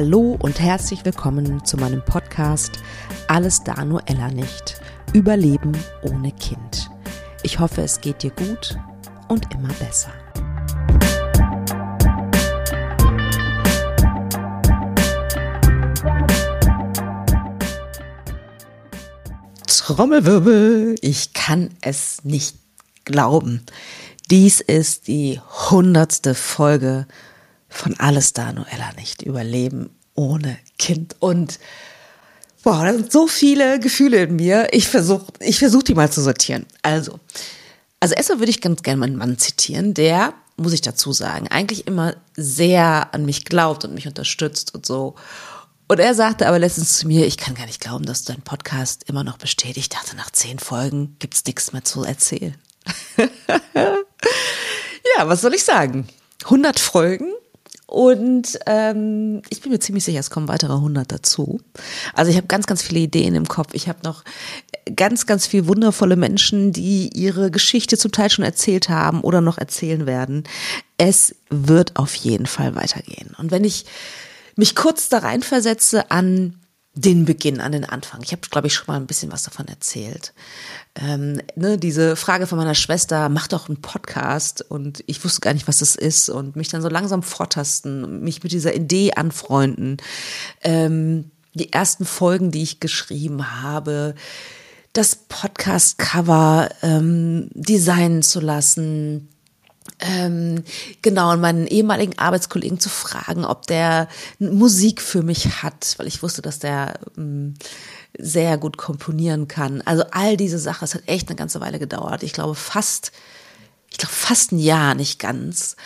Hallo und herzlich willkommen zu meinem Podcast Alles da nur Ella nicht. Überleben ohne Kind. Ich hoffe, es geht dir gut und immer besser. Trommelwirbel, ich kann es nicht glauben. Dies ist die hundertste Folge von Alles da, Noella nicht. Überleben ohne Kind. Und wow, da sind so viele Gefühle in mir. Ich versuche ich versuch die mal zu sortieren. Also, also erstmal würde ich ganz gerne meinen Mann zitieren, der, muss ich dazu sagen, eigentlich immer sehr an mich glaubt und mich unterstützt und so. Und er sagte aber letztens zu mir, ich kann gar nicht glauben, dass dein Podcast immer noch besteht. Ich dachte, nach zehn Folgen gibt's nichts mehr zu erzählen. ja, was soll ich sagen? 100 Folgen und ähm, ich bin mir ziemlich sicher, es kommen weitere 100 dazu. Also ich habe ganz, ganz viele Ideen im Kopf. Ich habe noch ganz, ganz viele wundervolle Menschen, die ihre Geschichte zum Teil schon erzählt haben oder noch erzählen werden. Es wird auf jeden Fall weitergehen. Und wenn ich mich kurz da reinversetze an den Beginn, an den Anfang. Ich habe, glaube ich, schon mal ein bisschen was davon erzählt. Ähm, ne, diese Frage von meiner Schwester, mach doch einen Podcast und ich wusste gar nicht, was das ist und mich dann so langsam vortasten, mich mit dieser Idee anfreunden. Ähm, die ersten Folgen, die ich geschrieben habe, das Podcast-Cover ähm, designen zu lassen, ähm, genau, und meinen ehemaligen Arbeitskollegen zu fragen, ob der Musik für mich hat, weil ich wusste, dass der ähm, sehr gut komponieren kann. Also all diese Sachen, es hat echt eine ganze Weile gedauert. Ich glaube fast, ich glaube fast ein Jahr, nicht ganz,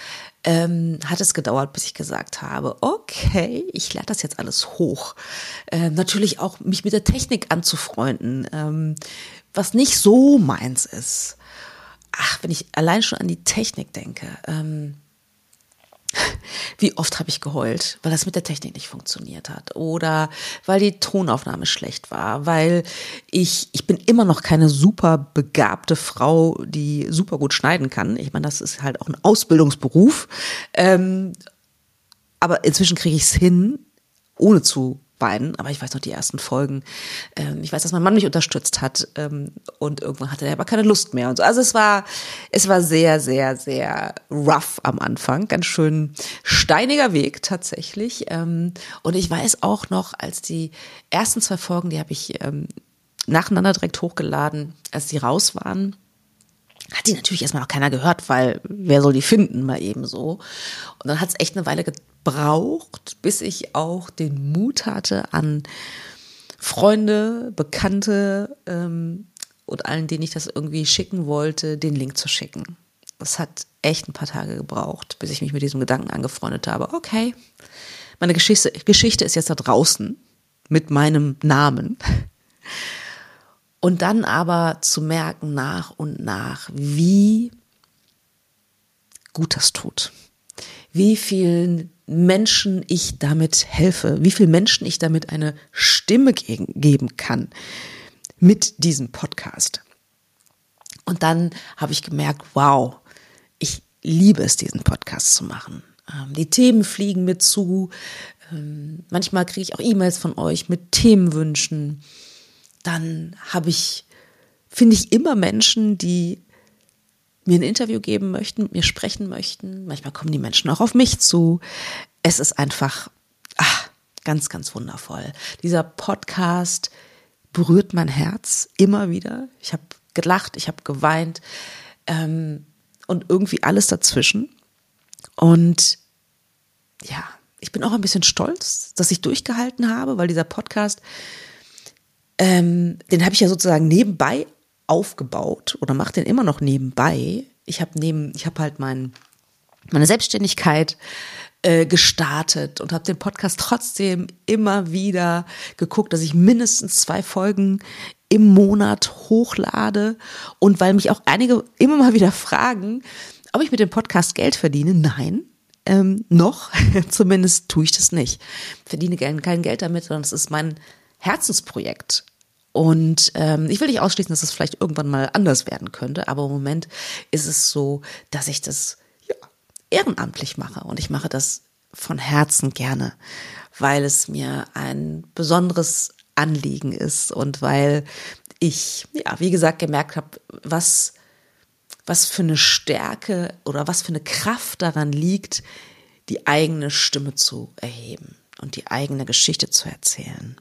ähm, hat es gedauert, bis ich gesagt habe, okay, ich lade das jetzt alles hoch. Ähm, natürlich auch mich mit der Technik anzufreunden, ähm, was nicht so meins ist ach, wenn ich allein schon an die Technik denke, ähm, wie oft habe ich geheult, weil das mit der Technik nicht funktioniert hat oder weil die Tonaufnahme schlecht war, weil ich, ich bin immer noch keine super begabte Frau, die super gut schneiden kann. Ich meine, das ist halt auch ein Ausbildungsberuf. Ähm, aber inzwischen kriege ich es hin, ohne zu beiden, aber ich weiß noch die ersten Folgen. Ähm, ich weiß, dass mein Mann mich unterstützt hat ähm, und irgendwann hatte er aber keine Lust mehr und so. Also es war, es war sehr, sehr, sehr rough am Anfang, ganz schön steiniger Weg tatsächlich. Ähm, und ich weiß auch noch, als die ersten zwei Folgen, die habe ich nacheinander direkt hochgeladen, als die raus waren hat die natürlich erstmal noch keiner gehört, weil wer soll die finden, mal eben so. Und dann hat es echt eine Weile gebraucht, bis ich auch den Mut hatte, an Freunde, Bekannte ähm, und allen, denen ich das irgendwie schicken wollte, den Link zu schicken. Das hat echt ein paar Tage gebraucht, bis ich mich mit diesem Gedanken angefreundet habe. Okay, meine Geschichte, Geschichte ist jetzt da draußen mit meinem Namen. Und dann aber zu merken nach und nach, wie gut das tut. Wie vielen Menschen ich damit helfe, wie vielen Menschen ich damit eine Stimme geben kann mit diesem Podcast. Und dann habe ich gemerkt, wow, ich liebe es, diesen Podcast zu machen. Ähm, die Themen fliegen mir zu. Ähm, manchmal kriege ich auch E-Mails von euch mit Themenwünschen dann habe ich, finde ich immer Menschen, die mir ein Interview geben möchten, mit mir sprechen möchten. Manchmal kommen die Menschen auch auf mich zu. Es ist einfach ach, ganz, ganz wundervoll. Dieser Podcast berührt mein Herz immer wieder. Ich habe gelacht, ich habe geweint ähm, und irgendwie alles dazwischen. Und ja, ich bin auch ein bisschen stolz, dass ich durchgehalten habe, weil dieser Podcast ähm, den habe ich ja sozusagen nebenbei aufgebaut oder mache den immer noch nebenbei. Ich habe neben, ich habe halt mein, meine Selbstständigkeit äh, gestartet und habe den Podcast trotzdem immer wieder geguckt, dass ich mindestens zwei Folgen im Monat hochlade. Und weil mich auch einige immer mal wieder fragen, ob ich mit dem Podcast Geld verdiene, nein, ähm, noch, zumindest tue ich das nicht. Verdiene kein Geld damit, sondern es ist mein Herzensprojekt. Und ähm, ich will nicht ausschließen, dass es vielleicht irgendwann mal anders werden könnte, aber im Moment ist es so, dass ich das ja, ehrenamtlich mache und ich mache das von Herzen gerne, weil es mir ein besonderes Anliegen ist und weil ich, ja, wie gesagt, gemerkt habe, was, was für eine Stärke oder was für eine Kraft daran liegt, die eigene Stimme zu erheben und die eigene Geschichte zu erzählen.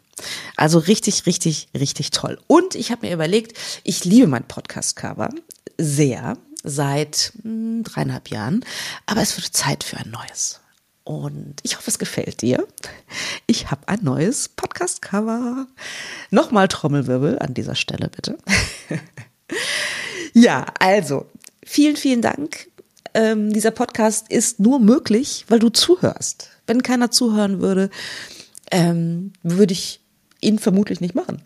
Also richtig, richtig, richtig toll. Und ich habe mir überlegt, ich liebe mein Podcast-Cover sehr seit mh, hm, dreieinhalb Jahren, aber es wird Zeit für ein neues. Und ich hoffe, es gefällt dir. Ich habe ein neues Podcast-Cover. Nochmal Trommelwirbel an dieser Stelle, bitte. ja, also, vielen, vielen Dank. Ähm, dieser Podcast ist nur möglich, weil du zuhörst. Wenn keiner zuhören würde, ähm, würde ich ihn vermutlich nicht machen.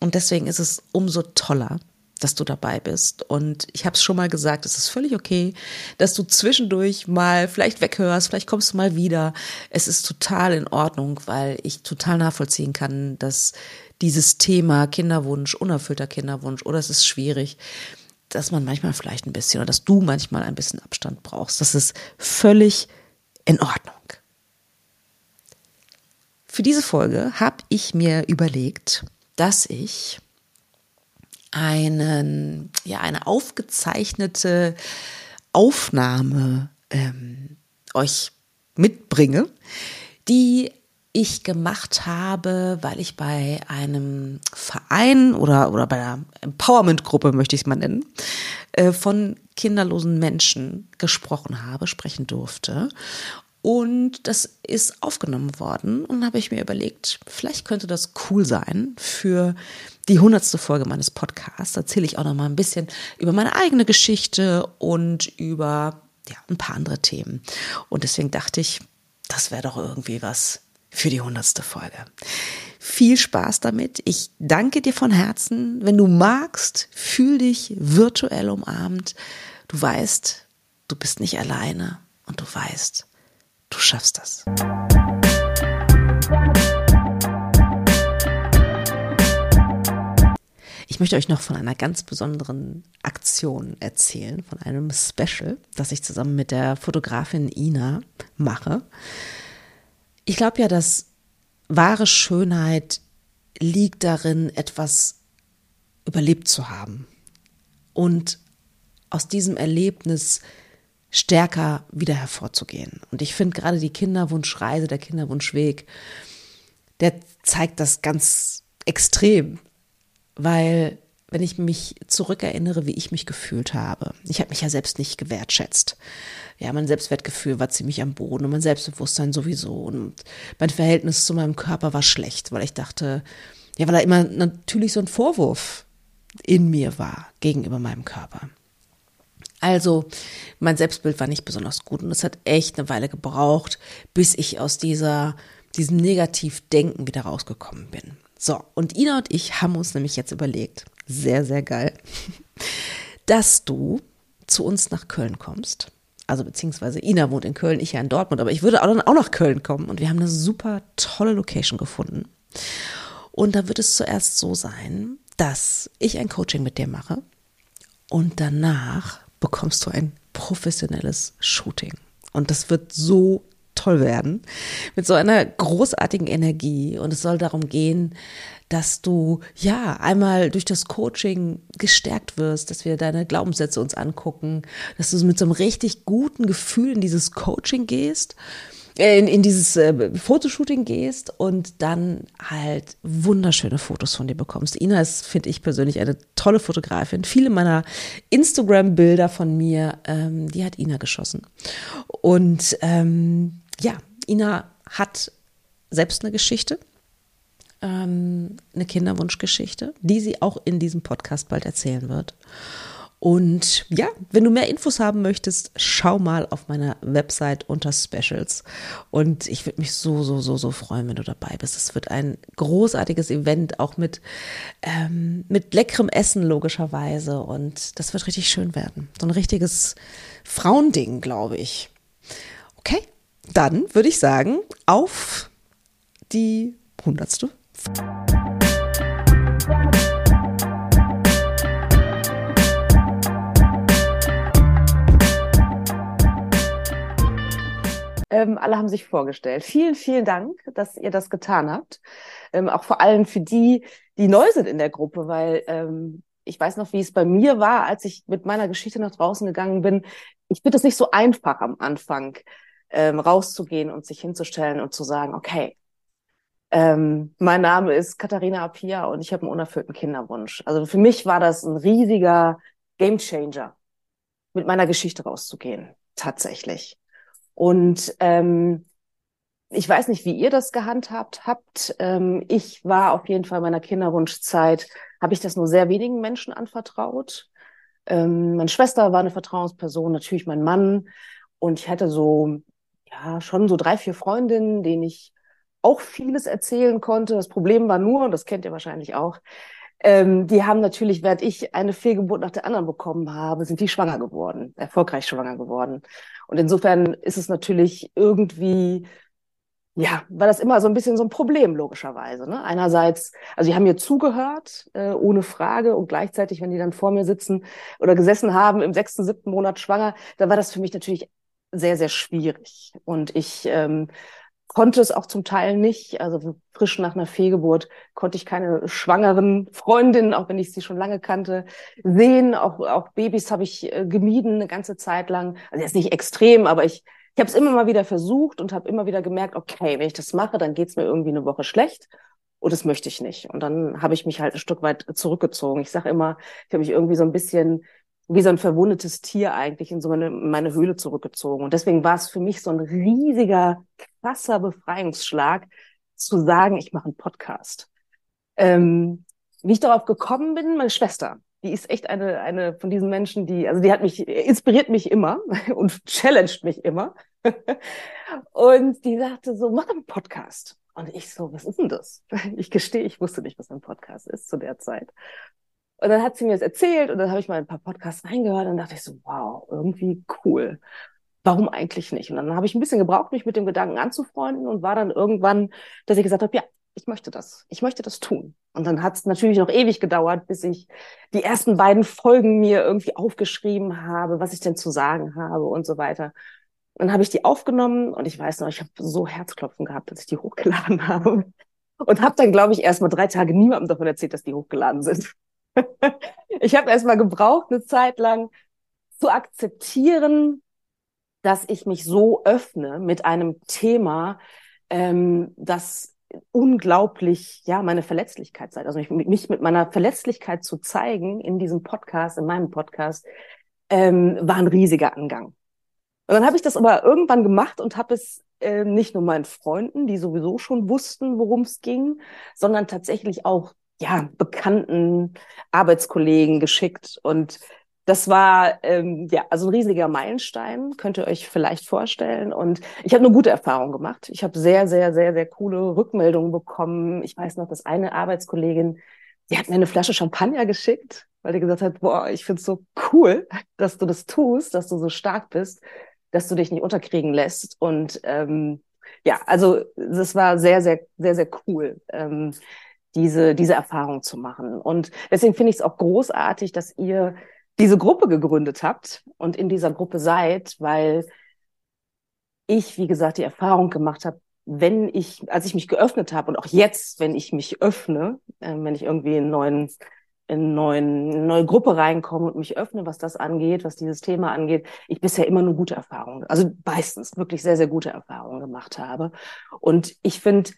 Und deswegen ist es umso toller, dass du dabei bist. Und ich habe es schon mal gesagt, es ist völlig okay, dass du zwischendurch mal vielleicht weghörst, vielleicht kommst du mal wieder. Es ist total in Ordnung, weil ich total nachvollziehen kann, dass dieses Thema Kinderwunsch, unerfüllter Kinderwunsch oder es ist schwierig, dass man manchmal vielleicht ein bisschen oder dass du manchmal ein bisschen Abstand brauchst. Das ist völlig in Ordnung. Für diese Folge habe ich mir überlegt, dass ich einen, ja, eine aufgezeichnete Aufnahme ähm, euch mitbringe, die ich gemacht habe, weil ich bei einem Verein oder, oder bei einer Empowerment-Gruppe, möchte ich es mal nennen, äh, von kinderlosen Menschen gesprochen habe, sprechen durfte. Und das ist aufgenommen worden und habe ich mir überlegt, vielleicht könnte das cool sein für die hundertste Folge meines Podcasts. Da erzähle ich auch noch mal ein bisschen über meine eigene Geschichte und über ja, ein paar andere Themen. Und deswegen dachte ich, das wäre doch irgendwie was für die hundertste Folge. Viel Spaß damit. Ich danke dir von Herzen. Wenn du magst, fühl dich virtuell umarmt. Du weißt, du bist nicht alleine und du weißt, Du schaffst das. Ich möchte euch noch von einer ganz besonderen Aktion erzählen, von einem Special, das ich zusammen mit der Fotografin Ina mache. Ich glaube ja, dass wahre Schönheit liegt darin, etwas überlebt zu haben und aus diesem Erlebnis stärker wieder hervorzugehen. Und ich finde gerade die Kinderwunschreise, der Kinderwunschweg, der zeigt das ganz extrem, weil wenn ich mich zurückerinnere, wie ich mich gefühlt habe, ich habe mich ja selbst nicht gewertschätzt. Ja, mein Selbstwertgefühl war ziemlich am Boden und mein Selbstbewusstsein sowieso. Und mein Verhältnis zu meinem Körper war schlecht, weil ich dachte, ja, weil da immer natürlich so ein Vorwurf in mir war gegenüber meinem Körper. Also mein Selbstbild war nicht besonders gut und es hat echt eine Weile gebraucht, bis ich aus dieser, diesem Negativdenken wieder rausgekommen bin. So, und Ina und ich haben uns nämlich jetzt überlegt, sehr, sehr geil, dass du zu uns nach Köln kommst. Also beziehungsweise Ina wohnt in Köln, ich ja in Dortmund, aber ich würde auch, auch nach Köln kommen und wir haben eine super tolle Location gefunden. Und da wird es zuerst so sein, dass ich ein Coaching mit dir mache und danach bekommst du ein professionelles Shooting. Und das wird so toll werden, mit so einer großartigen Energie. Und es soll darum gehen, dass du ja einmal durch das Coaching gestärkt wirst, dass wir deine Glaubenssätze uns angucken, dass du mit so einem richtig guten Gefühl in dieses Coaching gehst in, in dieses äh, Fotoshooting gehst und dann halt wunderschöne Fotos von dir bekommst. Ina ist, finde ich persönlich, eine tolle Fotografin. Viele meiner Instagram-Bilder von mir, ähm, die hat Ina geschossen. Und ähm, ja, Ina hat selbst eine Geschichte, ähm, eine Kinderwunschgeschichte, die sie auch in diesem Podcast bald erzählen wird. Und ja, wenn du mehr Infos haben möchtest, schau mal auf meiner Website unter Specials. Und ich würde mich so, so, so, so freuen, wenn du dabei bist. Es wird ein großartiges Event, auch mit, ähm, mit leckerem Essen logischerweise. Und das wird richtig schön werden. So ein richtiges Frauending, glaube ich. Okay, dann würde ich sagen, auf die hundertste. Ähm, alle haben sich vorgestellt. Vielen, vielen Dank, dass ihr das getan habt. Ähm, auch vor allem für die, die neu sind in der Gruppe, weil ähm, ich weiß noch, wie es bei mir war, als ich mit meiner Geschichte nach draußen gegangen bin. Ich finde es nicht so einfach am Anfang, ähm, rauszugehen und sich hinzustellen und zu sagen, okay, ähm, mein Name ist Katharina Apia und ich habe einen unerfüllten Kinderwunsch. Also für mich war das ein riesiger Gamechanger, mit meiner Geschichte rauszugehen, tatsächlich. Und ähm, ich weiß nicht, wie ihr das gehandhabt habt. Ähm, ich war auf jeden Fall in meiner Kinderwunschzeit, habe ich das nur sehr wenigen Menschen anvertraut. Ähm, meine Schwester war eine Vertrauensperson, natürlich mein Mann. Und ich hatte so, ja, schon so drei, vier Freundinnen, denen ich auch vieles erzählen konnte. Das Problem war nur, und das kennt ihr wahrscheinlich auch, ähm, die haben natürlich, während ich eine Fehlgeburt nach der anderen bekommen habe, sind die schwanger geworden, erfolgreich schwanger geworden. Und insofern ist es natürlich irgendwie, ja, war das immer so ein bisschen so ein Problem, logischerweise. Ne? Einerseits, also die haben mir zugehört, äh, ohne Frage, und gleichzeitig, wenn die dann vor mir sitzen oder gesessen haben im sechsten, siebten Monat schwanger, dann war das für mich natürlich sehr, sehr schwierig. Und ich ähm, konnte es auch zum Teil nicht. Also frisch nach einer Fehlgeburt konnte ich keine schwangeren Freundinnen, auch wenn ich sie schon lange kannte, sehen. Auch, auch Babys habe ich äh, gemieden eine ganze Zeit lang. Also jetzt nicht extrem, aber ich, ich habe es immer mal wieder versucht und habe immer wieder gemerkt, okay, wenn ich das mache, dann geht's mir irgendwie eine Woche schlecht. Und das möchte ich nicht. Und dann habe ich mich halt ein Stück weit zurückgezogen. Ich sage immer, ich habe mich irgendwie so ein bisschen wie so ein verwundetes Tier eigentlich in so meine, meine Höhle zurückgezogen. Und deswegen war es für mich so ein riesiger, krasser Befreiungsschlag, zu sagen, ich mache einen Podcast. Ähm, wie ich darauf gekommen bin, meine Schwester, die ist echt eine, eine von diesen Menschen, die, also die hat mich, inspiriert mich immer und challenged mich immer. und die sagte so, mach einen Podcast. Und ich so, was ist denn das? Ich gestehe, ich wusste nicht, was ein Podcast ist zu der Zeit. Und dann hat sie mir das erzählt und dann habe ich mal ein paar Podcasts reingehört und dachte ich so, wow, irgendwie cool. Warum eigentlich nicht? Und dann habe ich ein bisschen gebraucht, mich mit dem Gedanken anzufreunden und war dann irgendwann, dass ich gesagt habe, ja, ich möchte das. Ich möchte das tun. Und dann hat es natürlich noch ewig gedauert, bis ich die ersten beiden Folgen mir irgendwie aufgeschrieben habe, was ich denn zu sagen habe und so weiter. Und dann habe ich die aufgenommen und ich weiß noch, ich habe so Herzklopfen gehabt, dass ich die hochgeladen habe. Und habe dann, glaube ich, erst mal drei Tage niemandem davon erzählt, dass die hochgeladen sind. ich habe erst mal gebraucht, eine Zeit lang zu akzeptieren, dass ich mich so öffne mit einem Thema, ähm, das unglaublich, ja, meine Verletzlichkeit zeigt. Also mich, mich mit meiner Verletzlichkeit zu zeigen in diesem Podcast, in meinem Podcast, ähm, war ein riesiger Angang. Und dann habe ich das aber irgendwann gemacht und habe es äh, nicht nur meinen Freunden, die sowieso schon wussten, worum es ging, sondern tatsächlich auch ja, bekannten Arbeitskollegen geschickt. Und das war ähm, ja also ein riesiger Meilenstein, könnt ihr euch vielleicht vorstellen. Und ich habe eine gute Erfahrung gemacht. Ich habe sehr, sehr, sehr, sehr coole Rückmeldungen bekommen. Ich weiß noch, dass eine Arbeitskollegin, die hat mir eine Flasche Champagner geschickt, weil die gesagt hat, boah, ich find's so cool, dass du das tust, dass du so stark bist, dass du dich nicht unterkriegen lässt. Und ähm, ja, also das war sehr, sehr, sehr, sehr cool. Ähm, diese, diese Erfahrung zu machen. Und deswegen finde ich es auch großartig, dass ihr diese Gruppe gegründet habt und in dieser Gruppe seid, weil ich, wie gesagt, die Erfahrung gemacht habe, wenn ich, als ich mich geöffnet habe und auch jetzt, wenn ich mich öffne, äh, wenn ich irgendwie in neuen in neuen, eine neue Gruppe reinkomme und mich öffne, was das angeht, was dieses Thema angeht, ich bisher immer nur gute Erfahrungen, also meistens wirklich sehr, sehr gute Erfahrungen gemacht habe. Und ich finde,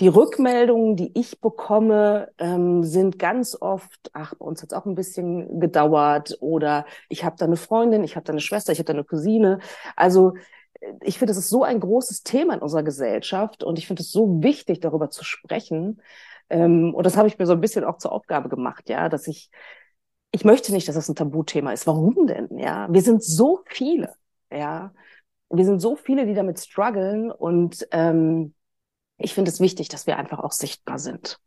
die Rückmeldungen, die ich bekomme, ähm, sind ganz oft, ach, bei uns hat es auch ein bisschen gedauert oder ich habe da eine Freundin, ich habe da eine Schwester, ich habe da eine Cousine. Also äh, ich finde, das ist so ein großes Thema in unserer Gesellschaft und ich finde es so wichtig, darüber zu sprechen. Ähm, und das habe ich mir so ein bisschen auch zur Aufgabe gemacht, ja, dass ich, ich möchte nicht, dass das ein Tabuthema ist. Warum denn? Ja, wir sind so viele, ja, wir sind so viele, die damit strugglen und ähm, ich finde es wichtig, dass wir einfach auch sichtbar sind.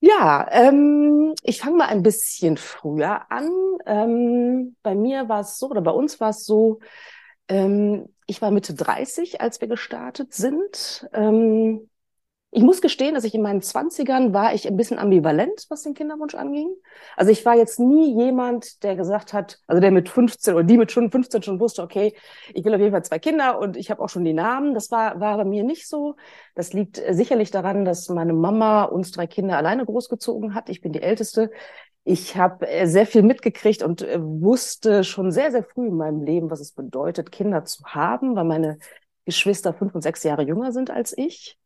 Ja, ähm, ich fange mal ein bisschen früher an. Ähm, bei mir war es so, oder bei uns war es so, ähm, ich war Mitte 30, als wir gestartet sind. Ähm, ich muss gestehen, dass ich in meinen Zwanzigern war ich ein bisschen ambivalent, was den Kinderwunsch anging. Also ich war jetzt nie jemand, der gesagt hat, also der mit 15 oder die mit schon 15 schon wusste, okay, ich will auf jeden Fall zwei Kinder und ich habe auch schon die Namen. Das war, war bei mir nicht so. Das liegt sicherlich daran, dass meine Mama uns drei Kinder alleine großgezogen hat. Ich bin die Älteste. Ich habe äh, sehr viel mitgekriegt und äh, wusste schon sehr, sehr früh in meinem Leben, was es bedeutet, Kinder zu haben, weil meine Geschwister fünf und sechs Jahre jünger sind als ich.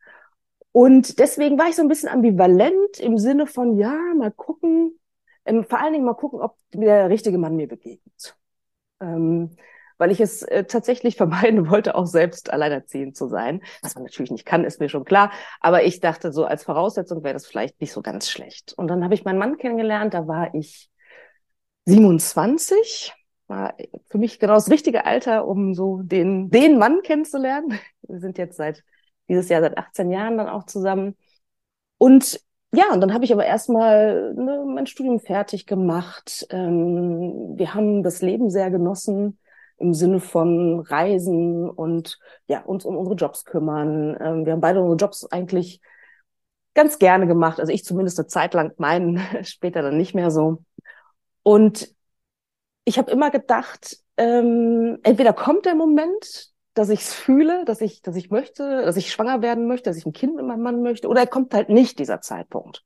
Und deswegen war ich so ein bisschen ambivalent im Sinne von, ja, mal gucken, ähm, vor allen Dingen mal gucken, ob der richtige Mann mir begegnet. Ähm, weil ich es äh, tatsächlich vermeiden wollte, auch selbst alleinerziehend zu sein. Was man natürlich nicht kann, ist mir schon klar. Aber ich dachte, so als Voraussetzung wäre das vielleicht nicht so ganz schlecht. Und dann habe ich meinen Mann kennengelernt, da war ich 27. War für mich genau das richtige Alter, um so den, den Mann kennenzulernen. Wir sind jetzt seit dieses Jahr seit 18 Jahren dann auch zusammen. Und ja, und dann habe ich aber erstmal ne, mein Studium fertig gemacht. Ähm, wir haben das Leben sehr genossen im Sinne von Reisen und ja, uns um unsere Jobs kümmern. Ähm, wir haben beide unsere Jobs eigentlich ganz gerne gemacht. Also ich zumindest eine Zeit lang, meinen später dann nicht mehr so. Und ich habe immer gedacht, ähm, entweder kommt der Moment, dass ich es fühle, dass ich, dass ich möchte, dass ich schwanger werden möchte, dass ich ein Kind mit meinem Mann möchte, oder er kommt halt nicht dieser Zeitpunkt.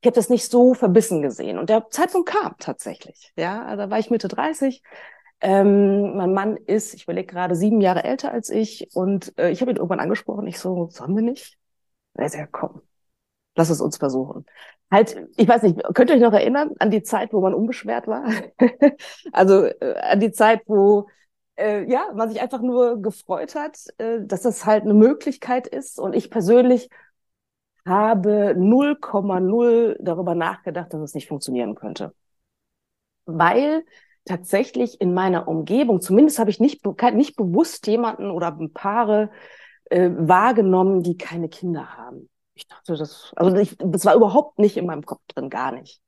Ich habe das nicht so verbissen gesehen. Und der Zeitpunkt kam tatsächlich. Ja, also da war ich Mitte 30. Ähm, mein Mann ist, ich überlege gerade, sieben Jahre älter als ich. Und äh, ich habe ihn irgendwann angesprochen. Ich so, sollen wir nicht? Er ist ja, komm, lass es uns versuchen. Halt, ich weiß nicht, könnt ihr euch noch erinnern an die Zeit, wo man unbeschwert war? also äh, an die Zeit, wo äh, ja, man sich einfach nur gefreut hat, äh, dass das halt eine Möglichkeit ist. Und ich persönlich habe 0,0 darüber nachgedacht, dass es nicht funktionieren könnte. Weil tatsächlich in meiner Umgebung, zumindest habe ich nicht, nicht bewusst jemanden oder Paare äh, wahrgenommen, die keine Kinder haben. Ich dachte, das, also ich, das war überhaupt nicht in meinem Kopf drin, gar nicht.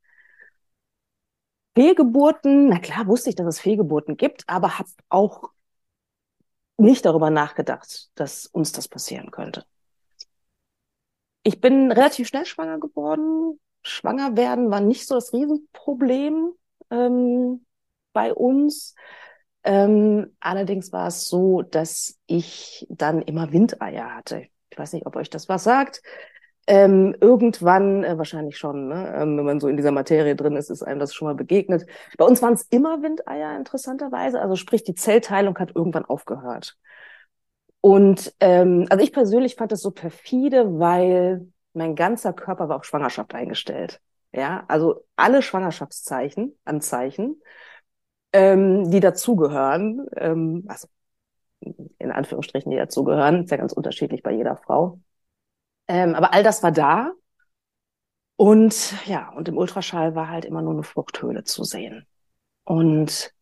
Fehlgeburten, na klar wusste ich, dass es Fehlgeburten gibt, aber habe auch nicht darüber nachgedacht, dass uns das passieren könnte. Ich bin relativ schnell schwanger geworden. Schwanger werden war nicht so das Riesenproblem ähm, bei uns. Ähm, allerdings war es so, dass ich dann immer Windeier hatte. Ich weiß nicht, ob euch das was sagt. Ähm, irgendwann, äh, wahrscheinlich schon, ne? ähm, wenn man so in dieser Materie drin ist, ist einem das schon mal begegnet. Bei uns waren es immer Windeier, interessanterweise. Also sprich, die Zellteilung hat irgendwann aufgehört. Und ähm, also ich persönlich fand das so perfide, weil mein ganzer Körper war auf Schwangerschaft eingestellt. Ja, also alle Schwangerschaftszeichen, Anzeichen, ähm, die dazugehören, ähm, also in Anführungsstrichen, die dazugehören, ist ja ganz unterschiedlich bei jeder Frau ähm, aber all das war da. Und ja, und im Ultraschall war halt immer nur eine Fruchthöhle zu sehen. Und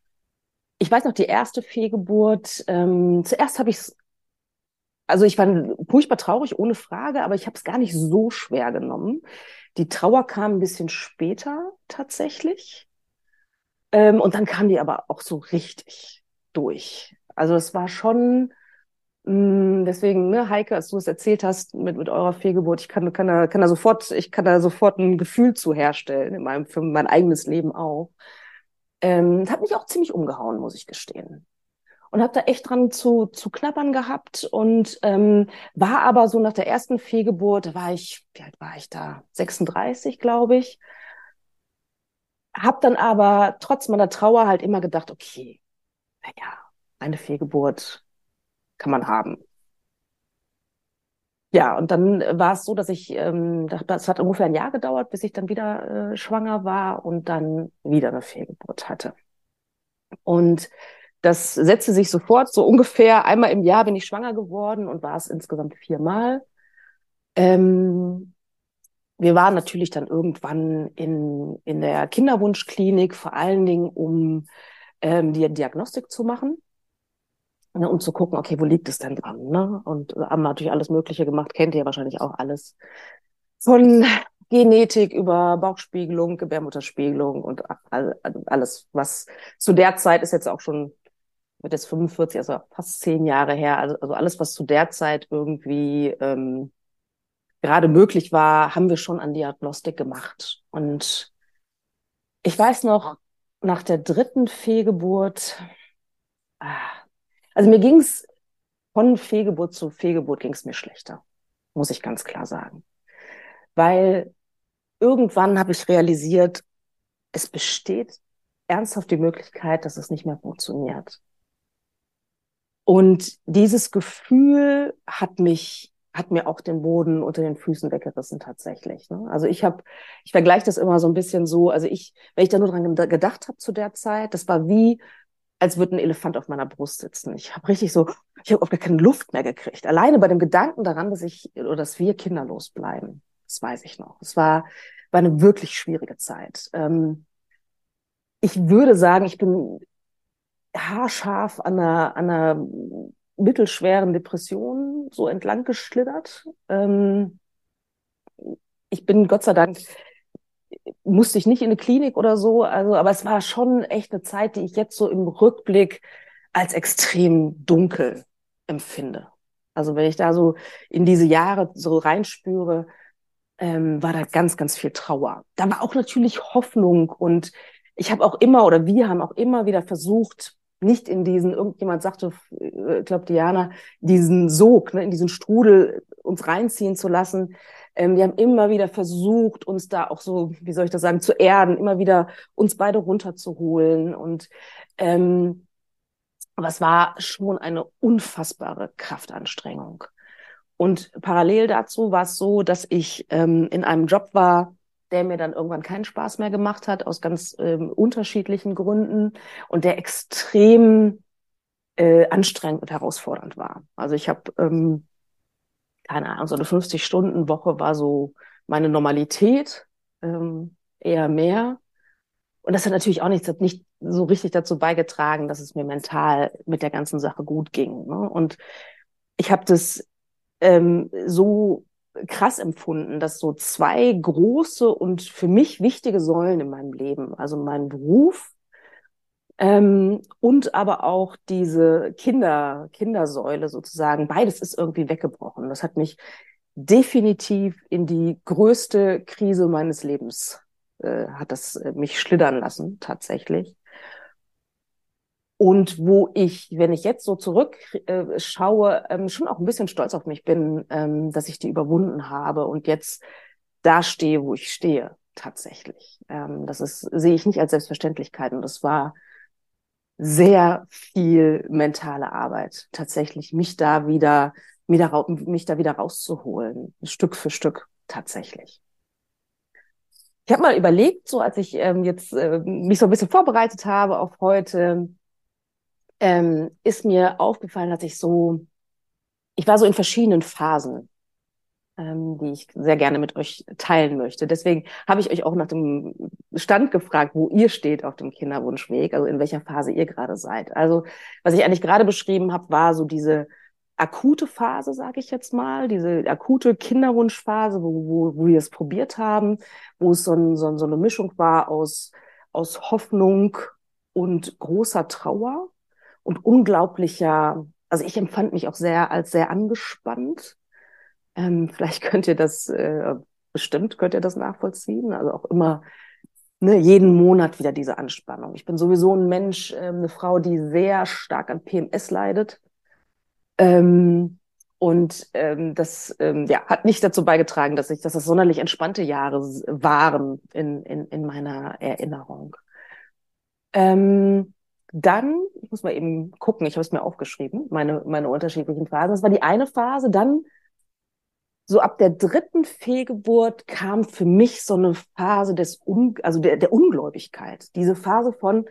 ich weiß noch, die erste Fehlgeburt, ähm, zuerst habe ich es, also ich war furchtbar traurig, ohne Frage, aber ich habe es gar nicht so schwer genommen. Die Trauer kam ein bisschen später tatsächlich. Ähm, und dann kam die aber auch so richtig durch. Also es war schon, deswegen, ne, Heike, als du es erzählt hast mit, mit eurer Fehlgeburt, ich kann, kann, da, kann da sofort, ich kann da sofort ein Gefühl zu herstellen, in meinem, für mein eigenes Leben auch. Ähm, hat mich auch ziemlich umgehauen, muss ich gestehen. Und habe da echt dran zu, zu knabbern gehabt und ähm, war aber so nach der ersten Fehlgeburt, da war ich, wie alt war ich da? 36, glaube ich. Hab dann aber trotz meiner Trauer halt immer gedacht, okay, naja, eine Fehlgeburt, kann man haben. Ja, und dann war es so, dass ich, ähm, das hat ungefähr ein Jahr gedauert, bis ich dann wieder äh, schwanger war und dann wieder eine Fehlgeburt hatte. Und das setzte sich sofort, so ungefähr einmal im Jahr bin ich schwanger geworden und war es insgesamt viermal. Ähm, wir waren natürlich dann irgendwann in, in der Kinderwunschklinik, vor allen Dingen, um ähm, die Diagnostik zu machen ne, um zu gucken, okay, wo liegt es denn dran? Ne? Und haben natürlich alles Mögliche gemacht, kennt ihr wahrscheinlich auch alles. Von Genetik über Bauchspiegelung, Gebärmutterspiegelung und alles, was zu der Zeit ist jetzt auch schon, wird jetzt 45, also fast zehn Jahre her, also, also alles, was zu der Zeit irgendwie ähm, gerade möglich war, haben wir schon an Diagnostik gemacht. Und ich weiß noch, nach der dritten Fehlgeburt, ah, also mir ging es von Fehlgeburt zu Fehlgeburt ging es mir schlechter, muss ich ganz klar sagen. Weil irgendwann habe ich realisiert, es besteht ernsthaft die Möglichkeit, dass es nicht mehr funktioniert. Und dieses Gefühl hat mich, hat mir auch den Boden unter den Füßen weggerissen tatsächlich. Ne? Also ich habe, ich vergleiche das immer so ein bisschen so, also ich, wenn ich da nur dran gedacht habe zu der Zeit, das war wie, als würde ein Elefant auf meiner Brust sitzen. Ich habe richtig so, ich habe auch gar keine Luft mehr gekriegt. Alleine bei dem Gedanken daran, dass ich oder dass wir kinderlos bleiben. Das weiß ich noch. Es war, war eine wirklich schwierige Zeit. Ähm, ich würde sagen, ich bin haarscharf an einer, an einer mittelschweren Depression so entlang geschlittert. Ähm, ich bin Gott sei Dank musste ich nicht in eine Klinik oder so, also, aber es war schon echt eine Zeit, die ich jetzt so im Rückblick als extrem dunkel empfinde. Also wenn ich da so in diese Jahre so reinspüre, ähm, war da ganz, ganz viel Trauer. Da war auch natürlich Hoffnung und ich habe auch immer oder wir haben auch immer wieder versucht, nicht in diesen, irgendjemand sagte, äh, ich glaube Diana, diesen Sog, ne, in diesen Strudel uns reinziehen zu lassen. Ähm, wir haben immer wieder versucht, uns da auch so, wie soll ich das sagen, zu erden, immer wieder uns beide runterzuholen. Und ähm, aber war schon eine unfassbare Kraftanstrengung. Und parallel dazu war es so, dass ich ähm, in einem Job war, der mir dann irgendwann keinen Spaß mehr gemacht hat, aus ganz ähm, unterschiedlichen Gründen und der extrem äh, anstrengend und herausfordernd war. Also ich habe, ähm, keine Ahnung, so eine 50-Stunden-Woche war so meine Normalität, ähm, eher mehr. Und das hat natürlich auch nicht, nicht so richtig dazu beigetragen, dass es mir mental mit der ganzen Sache gut ging. Ne? Und ich habe das ähm, so krass empfunden, dass so zwei große und für mich wichtige Säulen in meinem Leben, also mein Beruf ähm, und aber auch diese Kinder, Kindersäule sozusagen, beides ist irgendwie weggebrochen. Das hat mich definitiv in die größte Krise meines Lebens, äh, hat das äh, mich schlittern lassen, tatsächlich. Und wo ich, wenn ich jetzt so zurückschaue, äh, ähm, schon auch ein bisschen stolz auf mich bin, ähm, dass ich die überwunden habe und jetzt da stehe, wo ich stehe, tatsächlich. Ähm, das ist, sehe ich nicht als Selbstverständlichkeit. Und das war sehr viel mentale Arbeit, tatsächlich, mich da wieder, mich da, mich da wieder rauszuholen, Stück für Stück, tatsächlich. Ich habe mal überlegt, so als ich ähm, jetzt äh, mich so ein bisschen vorbereitet habe auf heute, ähm, ist mir aufgefallen, dass ich so, ich war so in verschiedenen Phasen, ähm, die ich sehr gerne mit euch teilen möchte. Deswegen habe ich euch auch nach dem Stand gefragt, wo ihr steht auf dem Kinderwunschweg, also in welcher Phase ihr gerade seid. Also was ich eigentlich gerade beschrieben habe, war so diese akute Phase, sage ich jetzt mal, diese akute Kinderwunschphase, wo, wo, wo wir es probiert haben, wo es so, ein, so, so eine Mischung war aus, aus Hoffnung und großer Trauer und unglaublicher, also ich empfand mich auch sehr als sehr angespannt. Ähm, vielleicht könnt ihr das, äh, bestimmt könnt ihr das nachvollziehen. Also auch immer ne, jeden Monat wieder diese Anspannung. Ich bin sowieso ein Mensch, äh, eine Frau, die sehr stark an PMS leidet. Ähm, und ähm, das ähm, ja, hat nicht dazu beigetragen, dass ich, dass das sonderlich entspannte Jahre waren in, in, in meiner Erinnerung. Ähm, dann, ich muss mal eben gucken, ich habe es mir aufgeschrieben, meine, meine unterschiedlichen Phasen. Das war die eine Phase. Dann, so ab der dritten Fehlgeburt kam für mich so eine Phase des, Un also der, der Ungläubigkeit. Diese Phase von,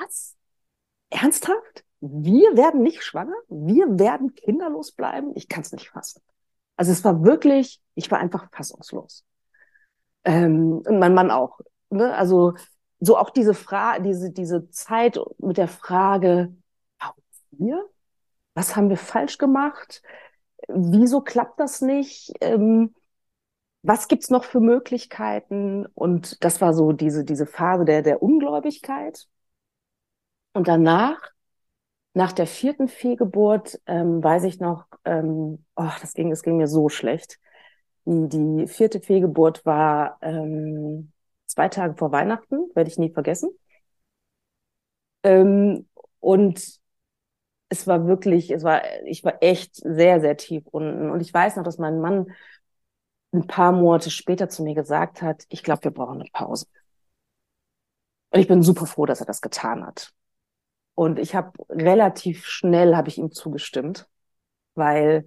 was? Ernsthaft? Wir werden nicht schwanger? Wir werden kinderlos bleiben? Ich kann es nicht fassen. Also es war wirklich, ich war einfach fassungslos. Ähm, und mein Mann auch. Ne? Also so auch diese Frage, diese, diese Zeit mit der Frage, warum wir? Was haben wir falsch gemacht? Wieso klappt das nicht? Ähm, was gibt's noch für Möglichkeiten? Und das war so diese, diese Phase der, der Ungläubigkeit. Und danach, nach der vierten Fehlgeburt, ähm, weiß ich noch, ähm, oh, das ging, es ging mir so schlecht. Die, die vierte Fehlgeburt war ähm, zwei Tage vor Weihnachten, werde ich nie vergessen. Ähm, und es war wirklich, es war, ich war echt sehr, sehr tief unten. Und ich weiß noch, dass mein Mann ein paar Monate später zu mir gesagt hat, ich glaube, wir brauchen eine Pause. Und ich bin super froh, dass er das getan hat. Und ich habe relativ schnell habe ich ihm zugestimmt, weil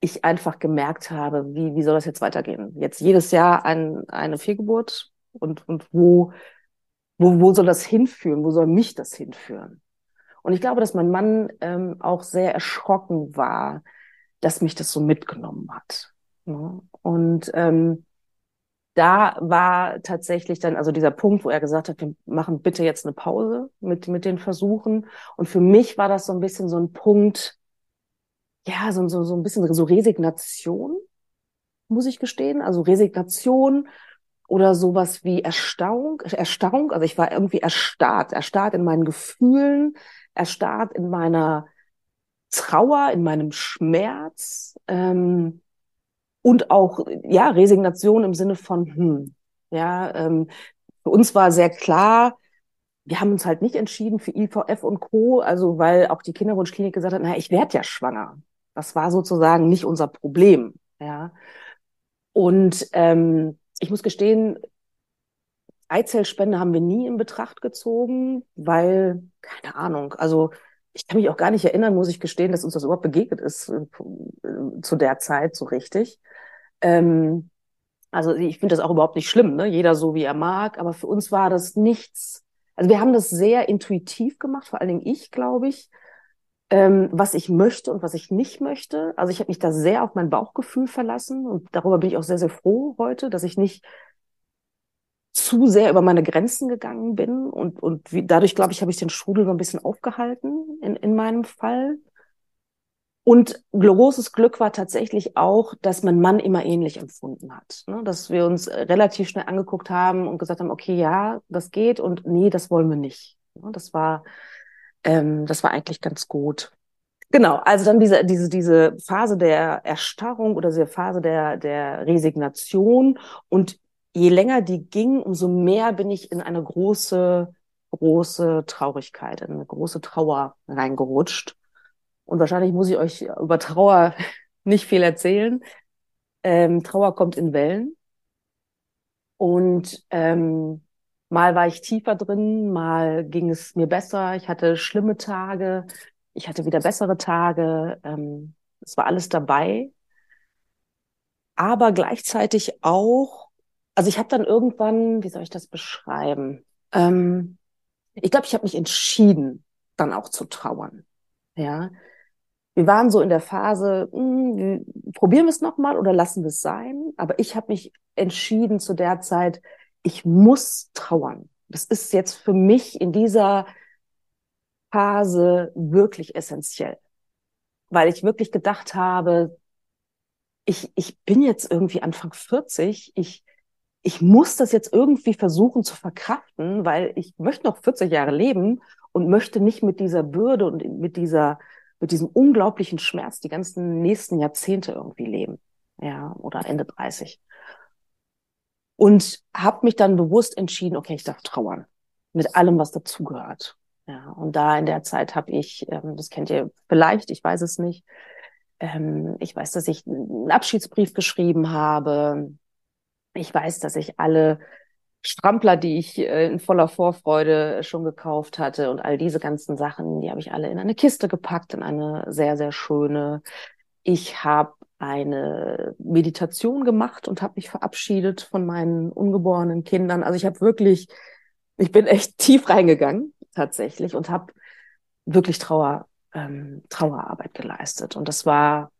ich einfach gemerkt habe, wie, wie soll das jetzt weitergehen? Jetzt jedes Jahr ein, eine Fehlgeburt und, und wo, wo, wo soll das hinführen? Wo soll mich das hinführen? Und ich glaube, dass mein Mann ähm, auch sehr erschrocken war, dass mich das so mitgenommen hat. Ne? Und ähm, da war tatsächlich dann also dieser Punkt, wo er gesagt hat, wir machen bitte jetzt eine Pause mit, mit den Versuchen. Und für mich war das so ein bisschen so ein Punkt, ja, so, so, so ein bisschen so Resignation, muss ich gestehen. Also Resignation oder sowas wie Erstarrung, Erstarrung. Also ich war irgendwie erstarrt, erstarrt in meinen Gefühlen, erstarrt in meiner Trauer, in meinem Schmerz. Ähm, und auch ja Resignation im Sinne von hm, ja ähm, für uns war sehr klar wir haben uns halt nicht entschieden für IVF und Co also weil auch die Kinderwunschklinik gesagt hat na ich werde ja schwanger das war sozusagen nicht unser Problem ja und ähm, ich muss gestehen Eizellspende haben wir nie in Betracht gezogen weil keine Ahnung also ich kann mich auch gar nicht erinnern, muss ich gestehen, dass uns das überhaupt begegnet ist äh, zu der Zeit so richtig. Ähm, also ich finde das auch überhaupt nicht schlimm, ne? Jeder so wie er mag, aber für uns war das nichts. Also wir haben das sehr intuitiv gemacht, vor allen Dingen ich, glaube ich, ähm, was ich möchte und was ich nicht möchte. Also ich habe mich da sehr auf mein Bauchgefühl verlassen und darüber bin ich auch sehr, sehr froh heute, dass ich nicht zu sehr über meine Grenzen gegangen bin und, und wie, dadurch, glaube ich, habe ich den Strudel so ein bisschen aufgehalten in, in meinem Fall. Und großes Glück war tatsächlich auch, dass mein Mann immer ähnlich empfunden hat. Ne? Dass wir uns relativ schnell angeguckt haben und gesagt haben, okay, ja, das geht und nee, das wollen wir nicht. Ne? Das war, ähm, das war eigentlich ganz gut. Genau, also dann diese, diese, diese Phase der Erstarrung oder diese Phase der, der Resignation. Und je länger die ging, umso mehr bin ich in eine große, große Traurigkeit, in eine große Trauer reingerutscht. Und wahrscheinlich muss ich euch über Trauer nicht viel erzählen. Ähm, Trauer kommt in Wellen. Und ähm, mal war ich tiefer drin, mal ging es mir besser. Ich hatte schlimme Tage, ich hatte wieder bessere Tage. Ähm, es war alles dabei. Aber gleichzeitig auch, also ich habe dann irgendwann, wie soll ich das beschreiben? Ähm, ich glaube, ich habe mich entschieden, dann auch zu trauern. Ja, wir waren so in der Phase, mh, hm, probieren wir es nochmal oder lassen wir es sein. Aber ich habe mich entschieden zu der Zeit, ich muss trauern. Das ist jetzt für mich in dieser Phase wirklich essentiell. Weil ich wirklich gedacht habe, ich, ich bin jetzt irgendwie Anfang 40, ich, ich muss das jetzt irgendwie versuchen zu verkraften, weil ich möchte noch 40 Jahre leben und möchte nicht mit dieser Bürde und mit dieser mit diesem unglaublichen Schmerz die ganzen nächsten Jahrzehnte irgendwie leben. Ja, oder Ende 30. Und habe mich dann bewusst entschieden, okay, ich darf trauern. Mit allem, was dazugehört. Ja, und da in der Zeit habe ich, ähm, das kennt ihr vielleicht, ich weiß es nicht, ähm, ich weiß, dass ich einen Abschiedsbrief geschrieben habe. Ich weiß, dass ich alle Strampler, die ich äh, in voller Vorfreude schon gekauft hatte und all diese ganzen Sachen, die habe ich alle in eine Kiste gepackt, in eine sehr, sehr schöne. Ich habe eine Meditation gemacht und habe mich verabschiedet von meinen ungeborenen Kindern. Also ich habe wirklich, ich bin echt tief reingegangen tatsächlich und habe wirklich Trauer, ähm, Trauerarbeit geleistet. Und das war,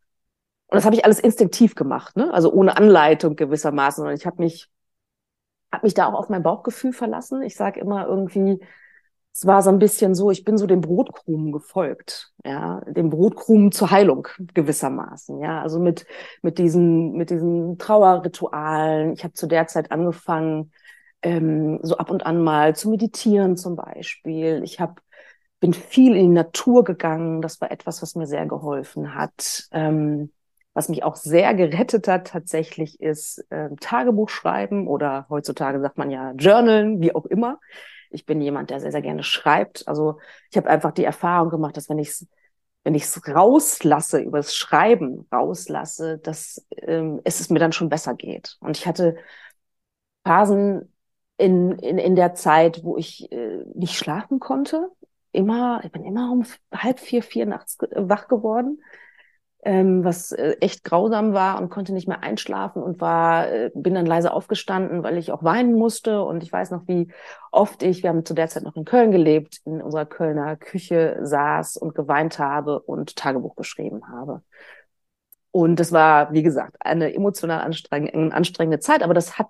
und das habe ich alles instinktiv gemacht, ne? Also ohne Anleitung gewissermaßen. Und ich habe mich habe mich da auch auf mein Bauchgefühl verlassen. Ich sage immer irgendwie, es war so ein bisschen so, ich bin so dem Brotkrumen gefolgt, ja, dem Brotkrumen zur Heilung gewissermaßen, ja, also mit mit diesen mit diesen Trauerritualen. Ich habe zu der Zeit angefangen, ähm, so ab und an mal zu meditieren zum Beispiel. Ich habe bin viel in die Natur gegangen. Das war etwas, was mir sehr geholfen hat. Ähm, Was mich auch sehr gerettet hat tatsächlich ist äh, Tagebuch schreiben oder heutzutage sagt man ja Journalen, wie auch immer. Ich bin jemand, der sehr, sehr gerne schreibt. Also ich habe einfach die Erfahrung gemacht, dass wenn ich es wenn ich es rauslasse, über das Schreiben rauslasse, dass ähm, es mir dann schon besser geht. Und ich hatte Phasen in, in, in der Zeit, wo ich äh, nicht schlafen konnte. Immer, ich bin immer um halb vier, vier nachts wach geworden ähm, was äh, echt grausam war und konnte nicht mehr einschlafen und war, äh, bin dann leise aufgestanden, weil ich auch weinen musste. Und ich weiß noch, wie oft ich, wir haben zu der Zeit noch in Köln gelebt, in unserer Kölner Küche saß und geweint habe und Tagebuch geschrieben habe. Und das war, wie gesagt, eine emotional anstrengende, anstrengende Zeit, aber das hat